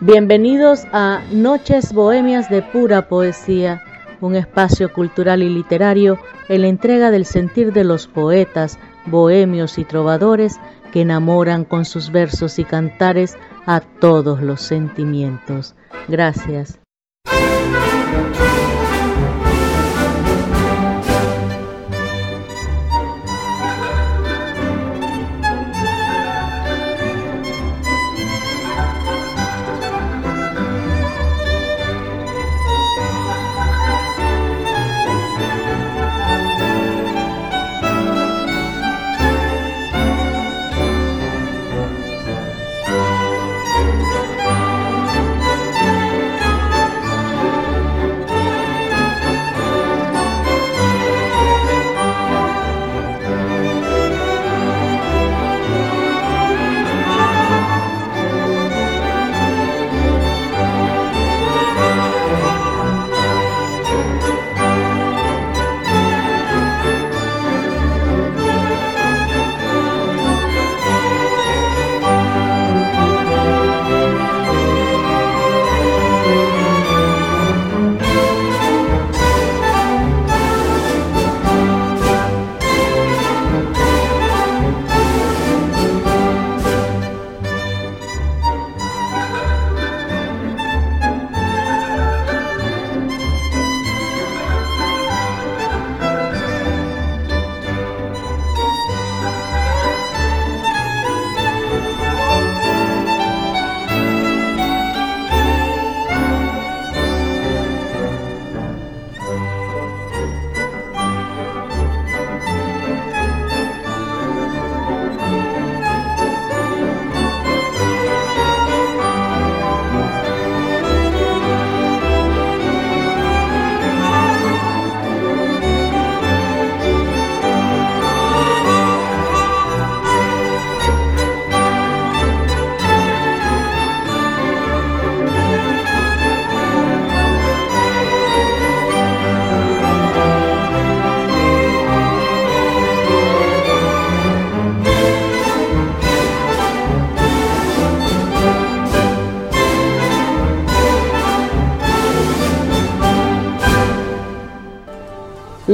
Bienvenidos a Noches Bohemias de Pura Poesía, un espacio cultural y literario en la entrega del sentir de los poetas, bohemios y trovadores que enamoran con sus versos y cantares a todos los sentimientos. Gracias.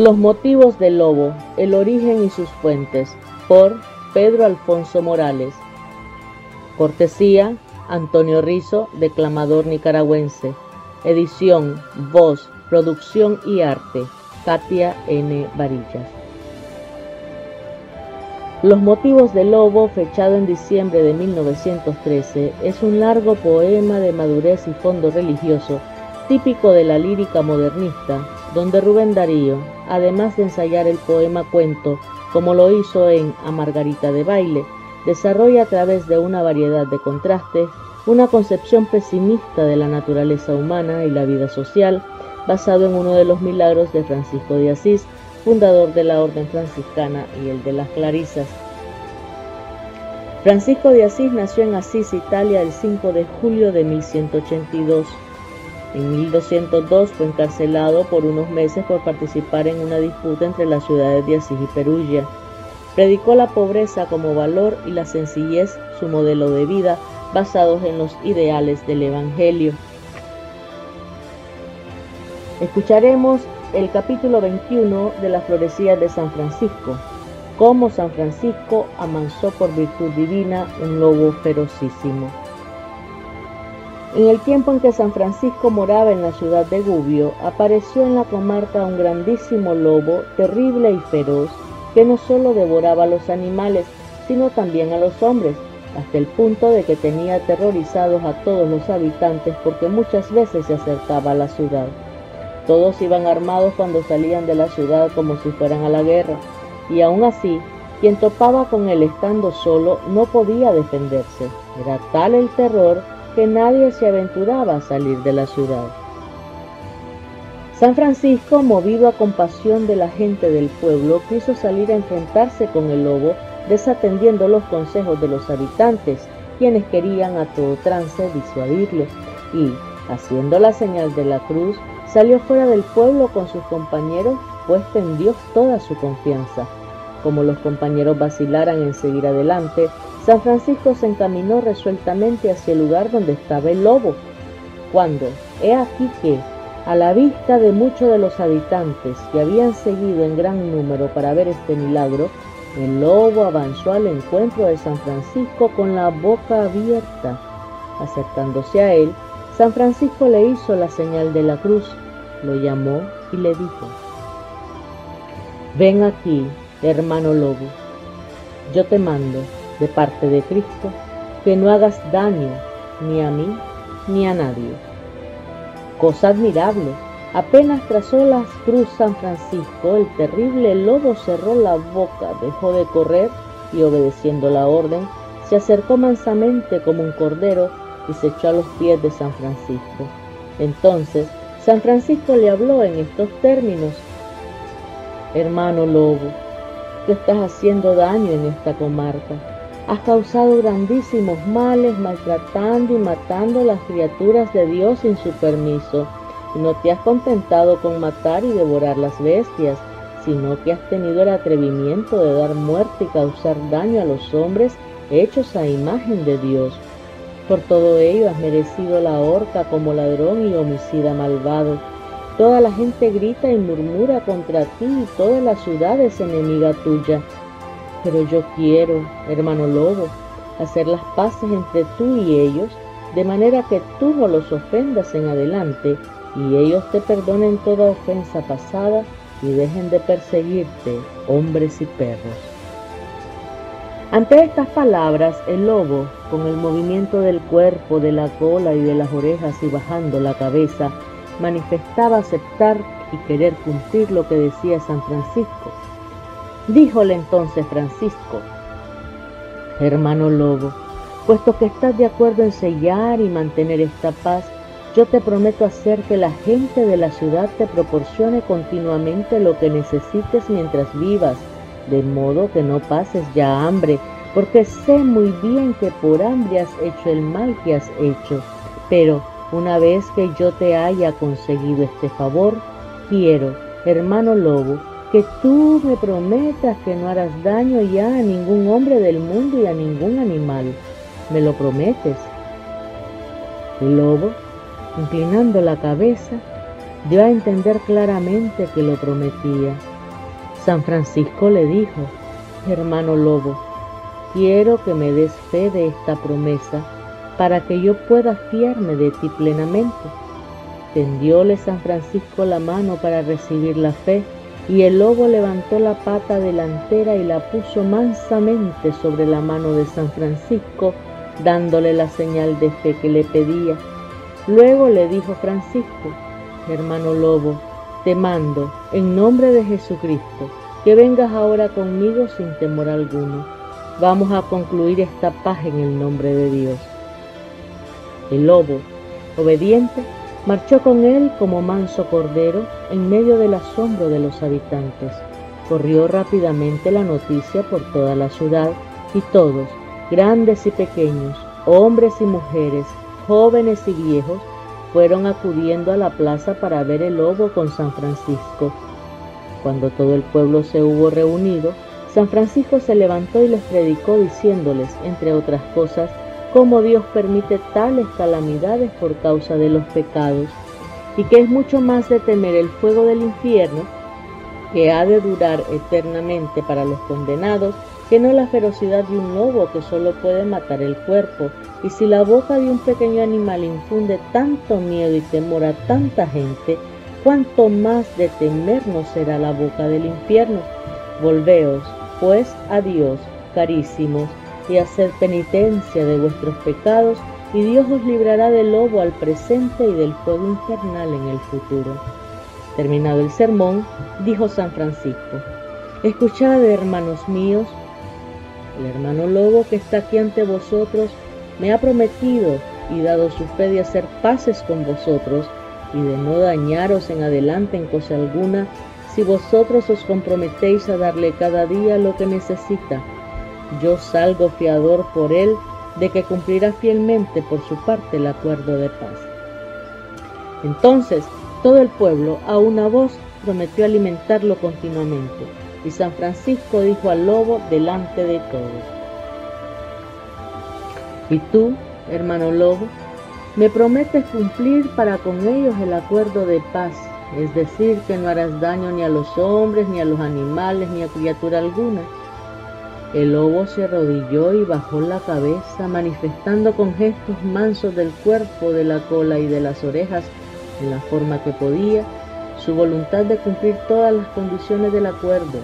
Los motivos del lobo, el origen y sus fuentes, por Pedro Alfonso Morales. Cortesía, Antonio Rizo, declamador nicaragüense. Edición, voz, producción y arte, Katia N. Varillas. Los motivos del lobo, fechado en diciembre de 1913, es un largo poema de madurez y fondo religioso, típico de la lírica modernista, donde Rubén Darío, además de ensayar el poema cuento, como lo hizo en A Margarita de Baile, desarrolla a través de una variedad de contrastes una concepción pesimista de la naturaleza humana y la vida social, basado en uno de los milagros de Francisco de Asís, fundador de la Orden Franciscana y el de las Clarisas. Francisco de Asís nació en Asís, Italia, el 5 de julio de 1182. En 1202 fue encarcelado por unos meses por participar en una disputa entre las ciudades de Asís y Perugia. Predicó la pobreza como valor y la sencillez su modelo de vida basados en los ideales del Evangelio. Escucharemos el capítulo 21 de la florecía de San Francisco, cómo San Francisco amansó por virtud divina un lobo ferocísimo. En el tiempo en que San Francisco moraba en la ciudad de Gubbio, apareció en la comarca un grandísimo lobo, terrible y feroz, que no solo devoraba a los animales, sino también a los hombres, hasta el punto de que tenía aterrorizados a todos los habitantes porque muchas veces se acercaba a la ciudad. Todos iban armados cuando salían de la ciudad como si fueran a la guerra, y aún así, quien topaba con él estando solo no podía defenderse. Era tal el terror que nadie se aventuraba a salir de la ciudad. San Francisco, movido a compasión de la gente del pueblo, quiso salir a enfrentarse con el lobo, desatendiendo los consejos de los habitantes, quienes querían a todo trance disuadirlo, y, haciendo la señal de la cruz, salió fuera del pueblo con sus compañeros, puesta en Dios toda su confianza. Como los compañeros vacilaran en seguir adelante, San Francisco se encaminó resueltamente hacia el lugar donde estaba el lobo, cuando, he aquí que, a la vista de muchos de los habitantes que habían seguido en gran número para ver este milagro, el lobo avanzó al encuentro de San Francisco con la boca abierta. Acercándose a él, San Francisco le hizo la señal de la cruz, lo llamó y le dijo, Ven aquí, hermano lobo, yo te mando, de parte de Cristo, que no hagas daño ni a mí ni a nadie. Cosa admirable, apenas trazó la cruz San Francisco, el terrible lobo cerró la boca, dejó de correr y obedeciendo la orden, se acercó mansamente como un cordero y se echó a los pies de San Francisco. Entonces San Francisco le habló en estos términos, Hermano lobo, tú estás haciendo daño en esta comarca. Has causado grandísimos males maltratando y matando a las criaturas de Dios sin su permiso. No te has contentado con matar y devorar las bestias, sino que has tenido el atrevimiento de dar muerte y causar daño a los hombres hechos a imagen de Dios. Por todo ello has merecido la horca como ladrón y homicida malvado. Toda la gente grita y murmura contra ti y toda la ciudad es enemiga tuya. Pero yo quiero, hermano lobo, hacer las paces entre tú y ellos, de manera que tú no los ofendas en adelante y ellos te perdonen toda ofensa pasada y dejen de perseguirte, hombres y perros. Ante estas palabras, el lobo, con el movimiento del cuerpo, de la cola y de las orejas y bajando la cabeza, manifestaba aceptar y querer cumplir lo que decía San Francisco. Díjole entonces Francisco, hermano lobo, puesto que estás de acuerdo en sellar y mantener esta paz, yo te prometo hacer que la gente de la ciudad te proporcione continuamente lo que necesites mientras vivas de modo que no pases ya hambre, porque sé muy bien que por hambre has hecho el mal que has hecho. Pero una vez que yo te haya conseguido este favor, quiero, hermano lobo, que tú me prometas que no harás daño ya a ningún hombre del mundo y a ningún animal. ¿Me lo prometes? El lobo, inclinando la cabeza, dio a entender claramente que lo prometía. San Francisco le dijo, hermano lobo, quiero que me des fe de esta promesa para que yo pueda fiarme de ti plenamente. Tendióle San Francisco la mano para recibir la fe y el lobo levantó la pata delantera y la puso mansamente sobre la mano de San Francisco, dándole la señal de fe que le pedía. Luego le dijo Francisco, hermano lobo, te mando, en nombre de Jesucristo, que vengas ahora conmigo sin temor alguno. Vamos a concluir esta paz en el nombre de Dios. El lobo, obediente, marchó con él como manso cordero en medio del asombro de los habitantes. Corrió rápidamente la noticia por toda la ciudad y todos, grandes y pequeños, hombres y mujeres, jóvenes y viejos, fueron acudiendo a la plaza para ver el lobo con San Francisco. Cuando todo el pueblo se hubo reunido, San Francisco se levantó y les predicó diciéndoles, entre otras cosas, cómo Dios permite tales calamidades por causa de los pecados, y que es mucho más de temer el fuego del infierno, que ha de durar eternamente para los condenados, que no la ferocidad de un lobo que solo puede matar el cuerpo, y si la boca de un pequeño animal infunde tanto miedo y temor a tanta gente, cuánto más de temer no será la boca del infierno. Volveos, pues, a Dios, carísimos, y haced penitencia de vuestros pecados, y Dios os librará del lobo al presente y del fuego infernal en el futuro. Terminado el sermón, dijo San Francisco, Escuchad, hermanos míos, el hermano lobo que está aquí ante vosotros me ha prometido y dado su fe de hacer paces con vosotros y de no dañaros en adelante en cosa alguna, si vosotros os comprometéis a darle cada día lo que necesita. Yo salgo fiador por él de que cumplirá fielmente por su parte el acuerdo de paz. Entonces todo el pueblo a una voz prometió alimentarlo continuamente, y San Francisco dijo al lobo delante de todos, ¿y tú, hermano lobo, me prometes cumplir para con ellos el acuerdo de paz, es decir, que no harás daño ni a los hombres, ni a los animales, ni a criatura alguna. El lobo se arrodilló y bajó la cabeza, manifestando con gestos mansos del cuerpo, de la cola y de las orejas, en la forma que podía, su voluntad de cumplir todas las condiciones del acuerdo.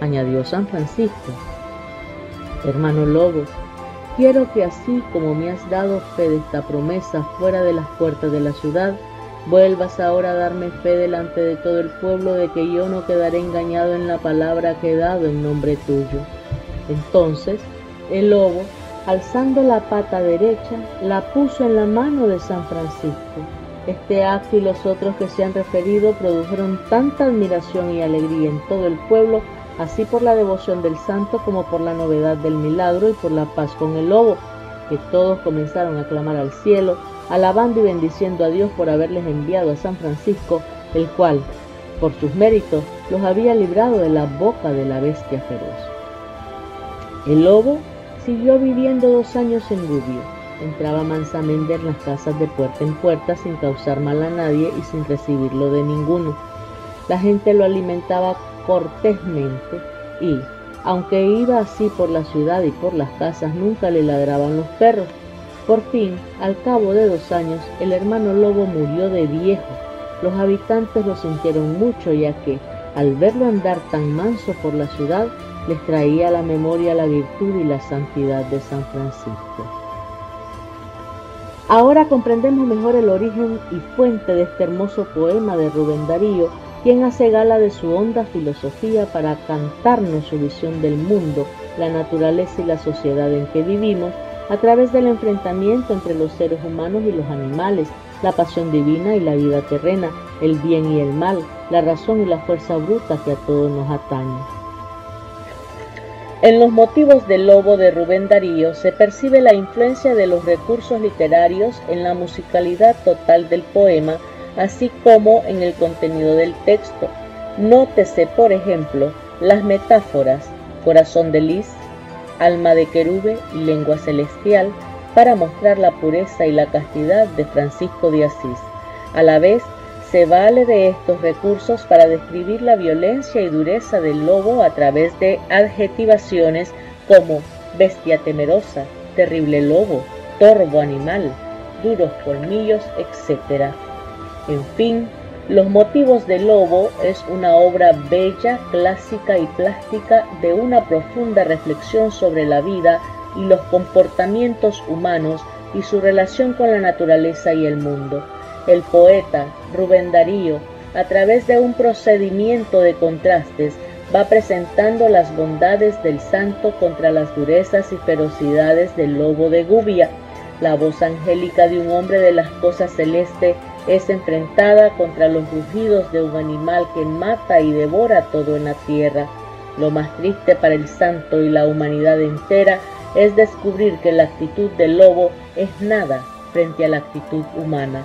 Añadió San Francisco, Hermano lobo, Quiero que así como me has dado fe de esta promesa fuera de las puertas de la ciudad, vuelvas ahora a darme fe delante de todo el pueblo de que yo no quedaré engañado en la palabra que he dado en nombre tuyo. Entonces el lobo, alzando la pata derecha, la puso en la mano de San Francisco. Este acto y los otros que se han referido produjeron tanta admiración y alegría en todo el pueblo así por la devoción del santo como por la novedad del milagro y por la paz con el lobo, que todos comenzaron a clamar al cielo, alabando y bendiciendo a Dios por haberles enviado a San Francisco, el cual, por sus méritos, los había librado de la boca de la bestia feroz. El lobo siguió viviendo dos años en Gubbio. Entraba mansamente en las casas de puerta en puerta sin causar mal a nadie y sin recibirlo de ninguno. La gente lo alimentaba cortésmente y, aunque iba así por la ciudad y por las casas, nunca le ladraban los perros. Por fin, al cabo de dos años, el hermano lobo murió de viejo. Los habitantes lo sintieron mucho ya que, al verlo andar tan manso por la ciudad, les traía a la memoria la virtud y la santidad de San Francisco. Ahora comprendemos mejor el origen y fuente de este hermoso poema de Rubén Darío, quien hace gala de su honda filosofía para cantarnos su visión del mundo, la naturaleza y la sociedad en que vivimos, a través del enfrentamiento entre los seres humanos y los animales, la pasión divina y la vida terrena, el bien y el mal, la razón y la fuerza bruta que a todos nos atañe. En los motivos del lobo de Rubén Darío se percibe la influencia de los recursos literarios en la musicalidad total del poema así como en el contenido del texto. Nótese, por ejemplo, las metáforas corazón de lis, alma de querube y lengua celestial para mostrar la pureza y la castidad de Francisco de Asís. A la vez, se vale de estos recursos para describir la violencia y dureza del lobo a través de adjetivaciones como bestia temerosa, terrible lobo, torbo animal, duros colmillos, etc. En fin, Los motivos del lobo es una obra bella, clásica y plástica de una profunda reflexión sobre la vida y los comportamientos humanos y su relación con la naturaleza y el mundo. El poeta Rubén Darío, a través de un procedimiento de contrastes, va presentando las bondades del santo contra las durezas y ferocidades del lobo de Gubia, la voz angélica de un hombre de las cosas celestes es enfrentada contra los rugidos de un animal que mata y devora todo en la tierra. Lo más triste para el santo y la humanidad entera es descubrir que la actitud del lobo es nada frente a la actitud humana.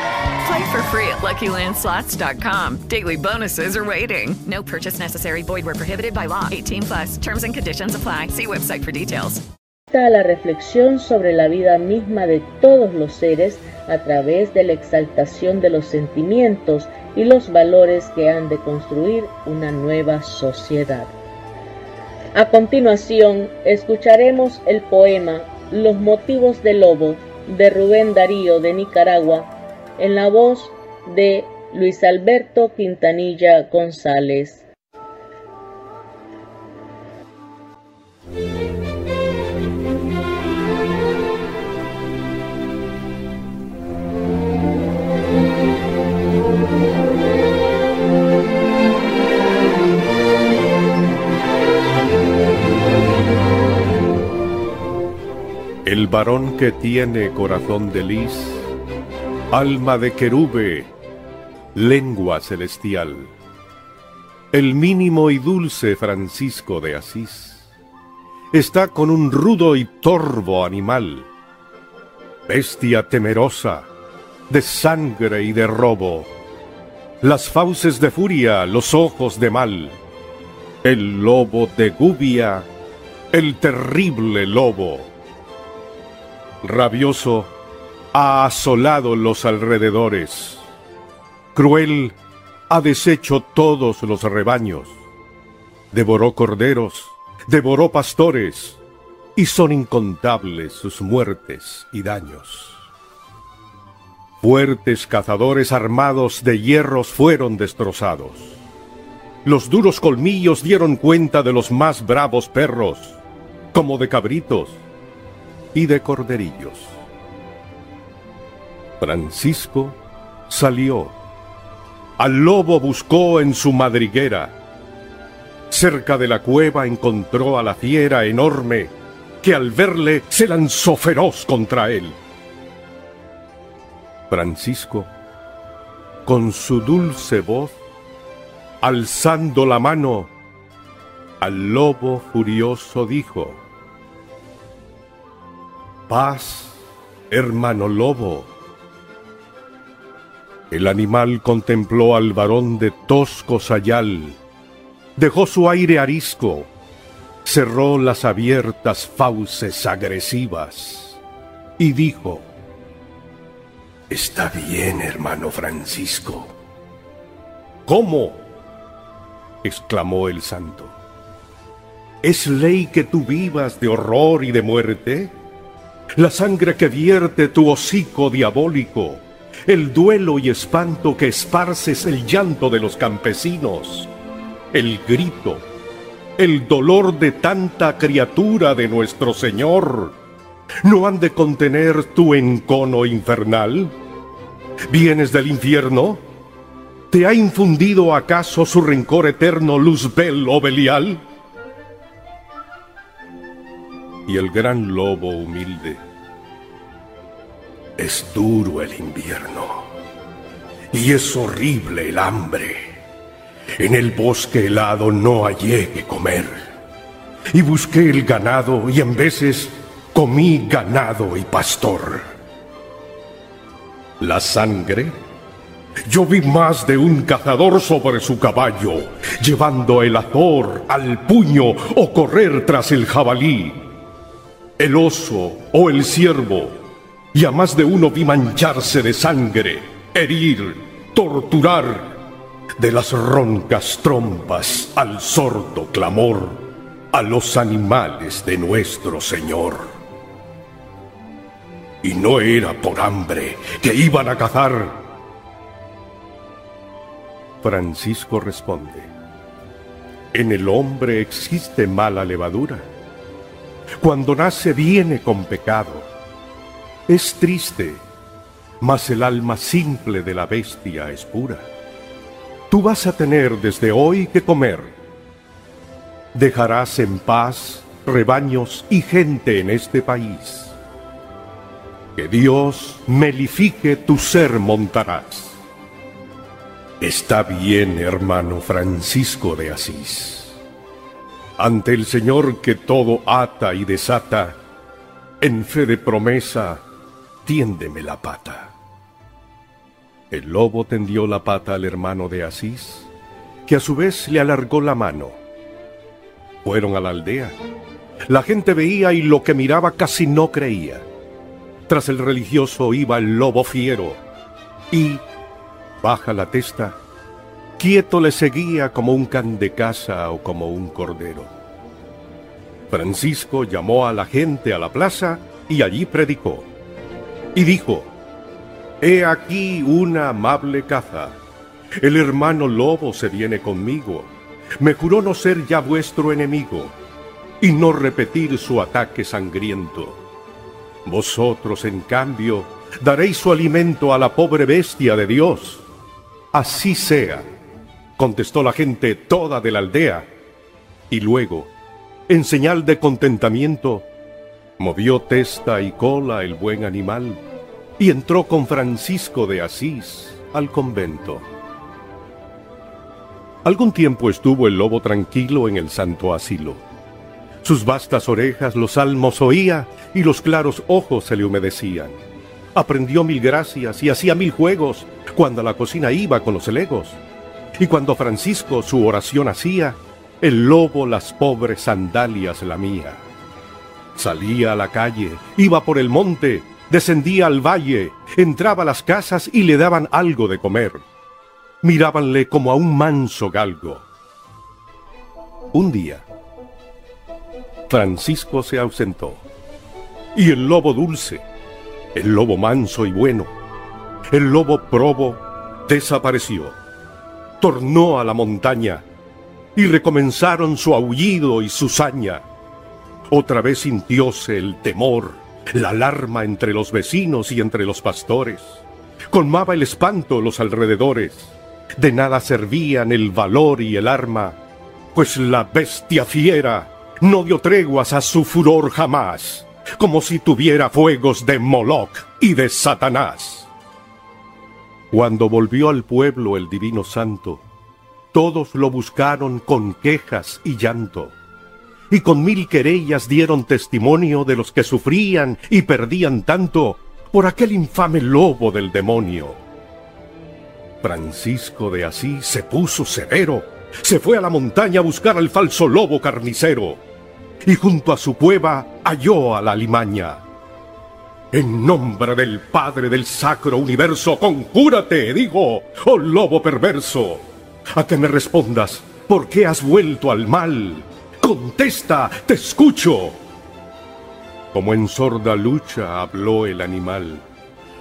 Play for free at LuckyLandSlots.com. Daily bonuses are waiting. No purchase necessary. Void where prohibited by law. 18 plus. Terms and conditions apply. See website for details. La reflexión sobre la vida misma de todos los seres a través de la exaltación de los sentimientos y los valores que han de construir una nueva sociedad. A continuación, escucharemos el poema Los motivos del lobo de Rubén Darío de Nicaragua en la voz de Luis Alberto Quintanilla González. El varón que tiene corazón de lis, alma de querube, lengua celestial. El mínimo y dulce Francisco de Asís está con un rudo y torvo animal, bestia temerosa, de sangre y de robo, las fauces de furia, los ojos de mal, el lobo de Gubia, el terrible lobo rabioso, ha asolado los alrededores. Cruel, ha deshecho todos los rebaños. Devoró corderos, devoró pastores, y son incontables sus muertes y daños. Fuertes cazadores armados de hierros fueron destrozados. Los duros colmillos dieron cuenta de los más bravos perros, como de cabritos, y de corderillos. Francisco salió. Al lobo buscó en su madriguera. Cerca de la cueva encontró a la fiera enorme que al verle se lanzó feroz contra él. Francisco, con su dulce voz, alzando la mano, al lobo furioso dijo, paz, hermano lobo. El animal contempló al varón de tosco sayal, dejó su aire arisco, cerró las abiertas fauces agresivas y dijo, Está bien, hermano Francisco. ¿Cómo? exclamó el santo. ¿Es ley que tú vivas de horror y de muerte? la sangre que vierte tu hocico diabólico, el duelo y espanto que esparces el llanto de los campesinos, el grito, el dolor de tanta criatura de nuestro Señor, ¿no han de contener tu encono infernal? ¿Vienes del infierno? ¿Te ha infundido acaso su rencor eterno Luzbel o Belial? y el gran lobo humilde. Es duro el invierno y es horrible el hambre. En el bosque helado no hallé que comer y busqué el ganado y en veces comí ganado y pastor. La sangre yo vi más de un cazador sobre su caballo, llevando el azor al puño o correr tras el jabalí el oso o el ciervo, y a más de uno vi mancharse de sangre, herir, torturar, de las roncas trompas al sordo clamor, a los animales de nuestro Señor. Y no era por hambre que iban a cazar. Francisco responde, en el hombre existe mala levadura cuando nace viene con pecado. Es triste, mas el alma simple de la bestia es pura. Tú vas a tener desde hoy que comer. Dejarás en paz rebaños y gente en este país. Que Dios melifique tu ser montarás. Está bien, hermano Francisco de Asís ante el Señor que todo ata y desata, en fe de promesa, tiéndeme la pata. El lobo tendió la pata al hermano de Asís, que a su vez le alargó la mano. Fueron a la aldea. La gente veía y lo que miraba casi no creía. Tras el religioso iba el lobo fiero y, baja la testa, quieto le seguía como un can de casa o como un cordero. Francisco llamó a la gente a la plaza y allí predicó. Y dijo, He aquí una amable caza, El hermano lobo se viene conmigo. Me juró no ser ya vuestro enemigo y no repetir su ataque sangriento. Vosotros, en cambio, daréis su alimento a la pobre bestia de Dios. Así sea, contestó la gente toda de la aldea. Y luego, en señal de contentamiento, movió testa y cola el buen animal y entró con Francisco de Asís al convento. Algún tiempo estuvo el lobo tranquilo en el santo asilo. Sus vastas orejas los salmos oía y los claros ojos se le humedecían. Aprendió mil gracias y hacía mil juegos cuando a la cocina iba con los legos. Y cuando Francisco su oración hacía, el lobo las pobres sandalias lamía. Salía a la calle, iba por el monte, descendía al valle, entraba a las casas y le daban algo de comer. Mirábanle como a un manso galgo. Un día, Francisco se ausentó. Y el lobo dulce, el lobo manso y bueno, el lobo probo, desapareció. Tornó a la montaña y recomenzaron su aullido y su saña. Otra vez sintióse el temor, la alarma entre los vecinos y entre los pastores. Colmaba el espanto los alrededores. De nada servían el valor y el arma, pues la bestia fiera no dio treguas a su furor jamás, como si tuviera fuegos de Moloch y de Satanás. Cuando volvió al pueblo el divino santo, todos lo buscaron con quejas y llanto, y con mil querellas dieron testimonio de los que sufrían y perdían tanto por aquel infame lobo del demonio. Francisco de Asís se puso severo, se fue a la montaña a buscar al falso lobo carnicero y junto a su cueva halló a la limaña. En nombre del Padre del Sacro Universo, conjúrate, digo, oh lobo perverso, a que me respondas, ¿por qué has vuelto al mal? Contesta, te escucho. Como en sorda lucha habló el animal,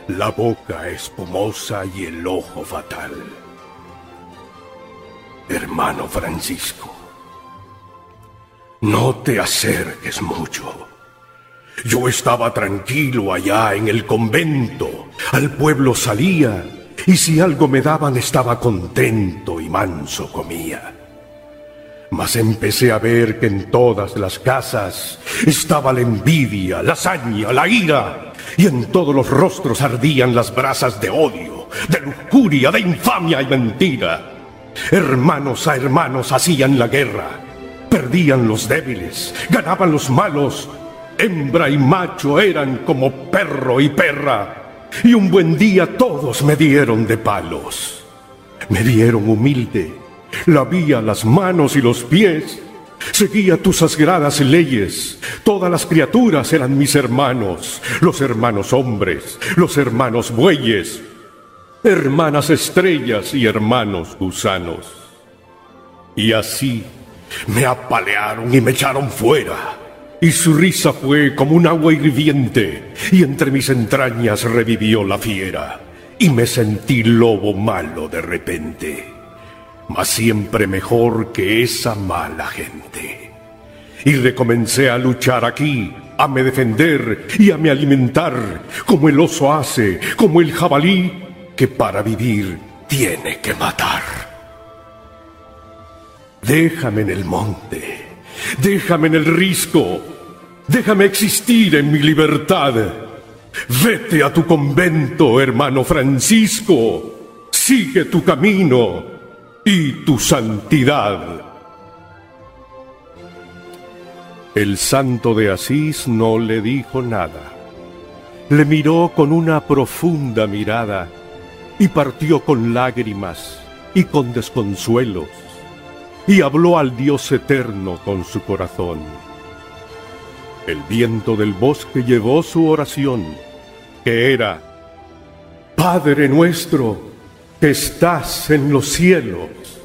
la boca espumosa y el ojo fatal. Hermano Francisco, no te acerques mucho. Yo estaba tranquilo allá en el convento. Al pueblo salía y si algo me daban estaba contento y manso comía. Mas empecé a ver que en todas las casas estaba la envidia, la saña, la ira, y en todos los rostros ardían las brasas de odio, de lujuria, de infamia y mentira. Hermanos a hermanos hacían la guerra Perdían los débiles, ganaban los malos. Hembra y macho eran como perro y perra. Y un buen día todos me dieron de palos. Me dieron humilde, lavía las manos y los pies. Seguía tus sagradas leyes. Todas las criaturas eran mis hermanos, los hermanos hombres, los hermanos bueyes, hermanas estrellas y hermanos gusanos. Y así me apalearon y me echaron fuera. Y su risa fue como un agua hirviente, y entre mis entrañas revivió la fiera, y me sentí lobo malo de repente, mas siempre mejor que esa mala gente. Y recomencé a luchar aquí, a me defender y a me alimentar, como el oso hace, como el jabalí, que para vivir tiene que matar. Déjame en el monte, déjame en el risco, déjame existir en mi libertad. Vete a tu convento, hermano Francisco, sigue tu camino y tu santidad. El santo de Asís no le dijo nada. Le miró con una profunda mirada y partió con lágrimas y con desconsuelos y habló al Dios eterno con su corazón. El viento del bosque llevó su oración, que era, Padre nuestro, que estás en los cielos.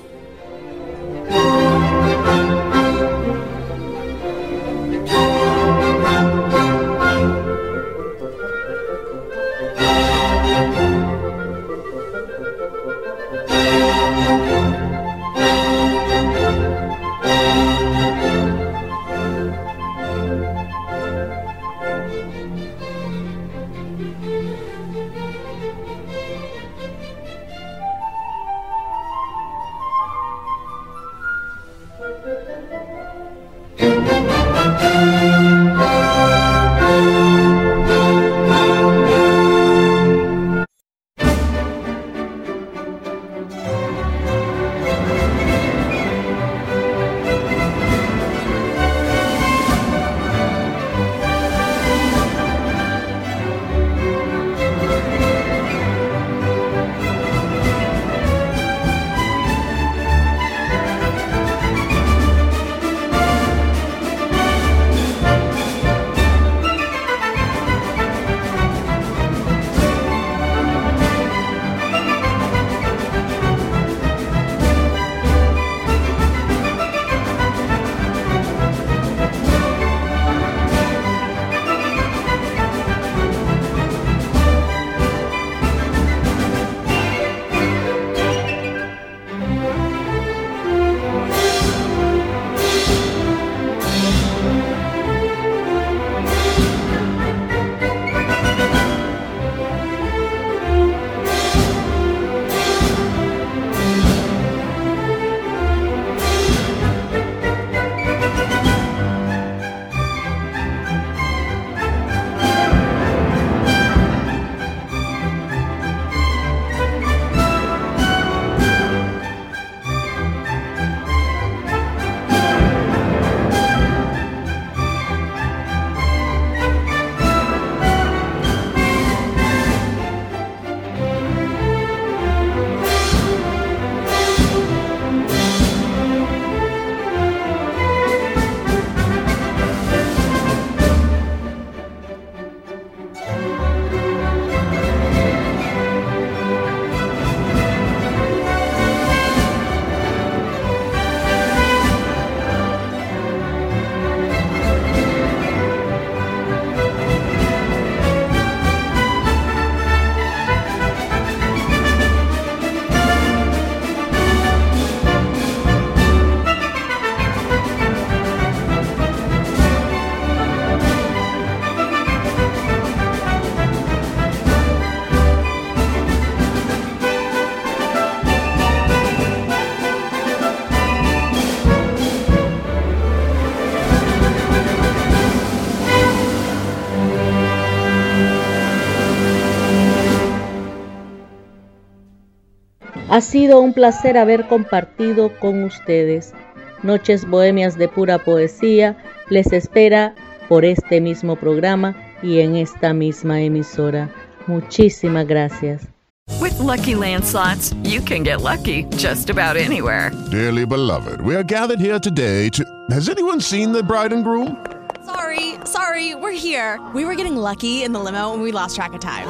Ha sido un placer haber compartido con ustedes. Noches Bohemias de pura poesía les espera por este mismo programa y en esta misma emisora. Muchísimas gracias. With lucky landslots, you can get lucky just about anywhere. Dearly beloved, we are gathered here today to. Has anyone seen the bride and groom? Sorry, sorry, we're here. We were getting lucky in the limo and we lost track of time.